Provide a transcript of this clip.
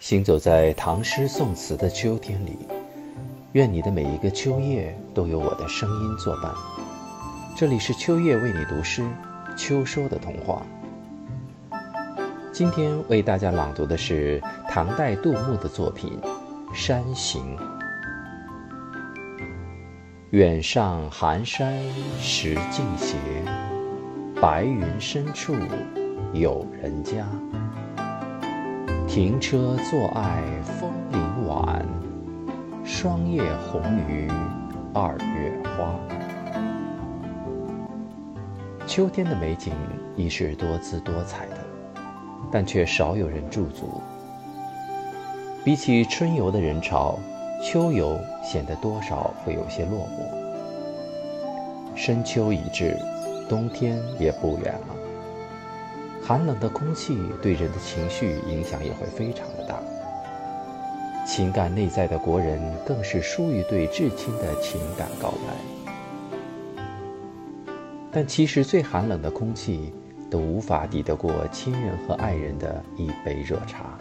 行走在唐诗宋词的秋天里，愿你的每一个秋夜都有我的声音作伴。这里是秋叶为你读诗，秋收的童话。今天为大家朗读的是唐代杜牧的作品《山行》。远上寒山石径斜，白云深处有人家。停车坐爱枫林晚，霜叶红于二月花。秋天的美景已是多姿多彩的，但却少有人驻足。比起春游的人潮，秋游显得多少会有些落寞。深秋已至，冬天也不远了。寒冷的空气对人的情绪影响也会非常的大，情感内在的国人更是疏于对至亲的情感告白。但其实最寒冷的空气都无法抵得过亲人和爱人的一杯热茶。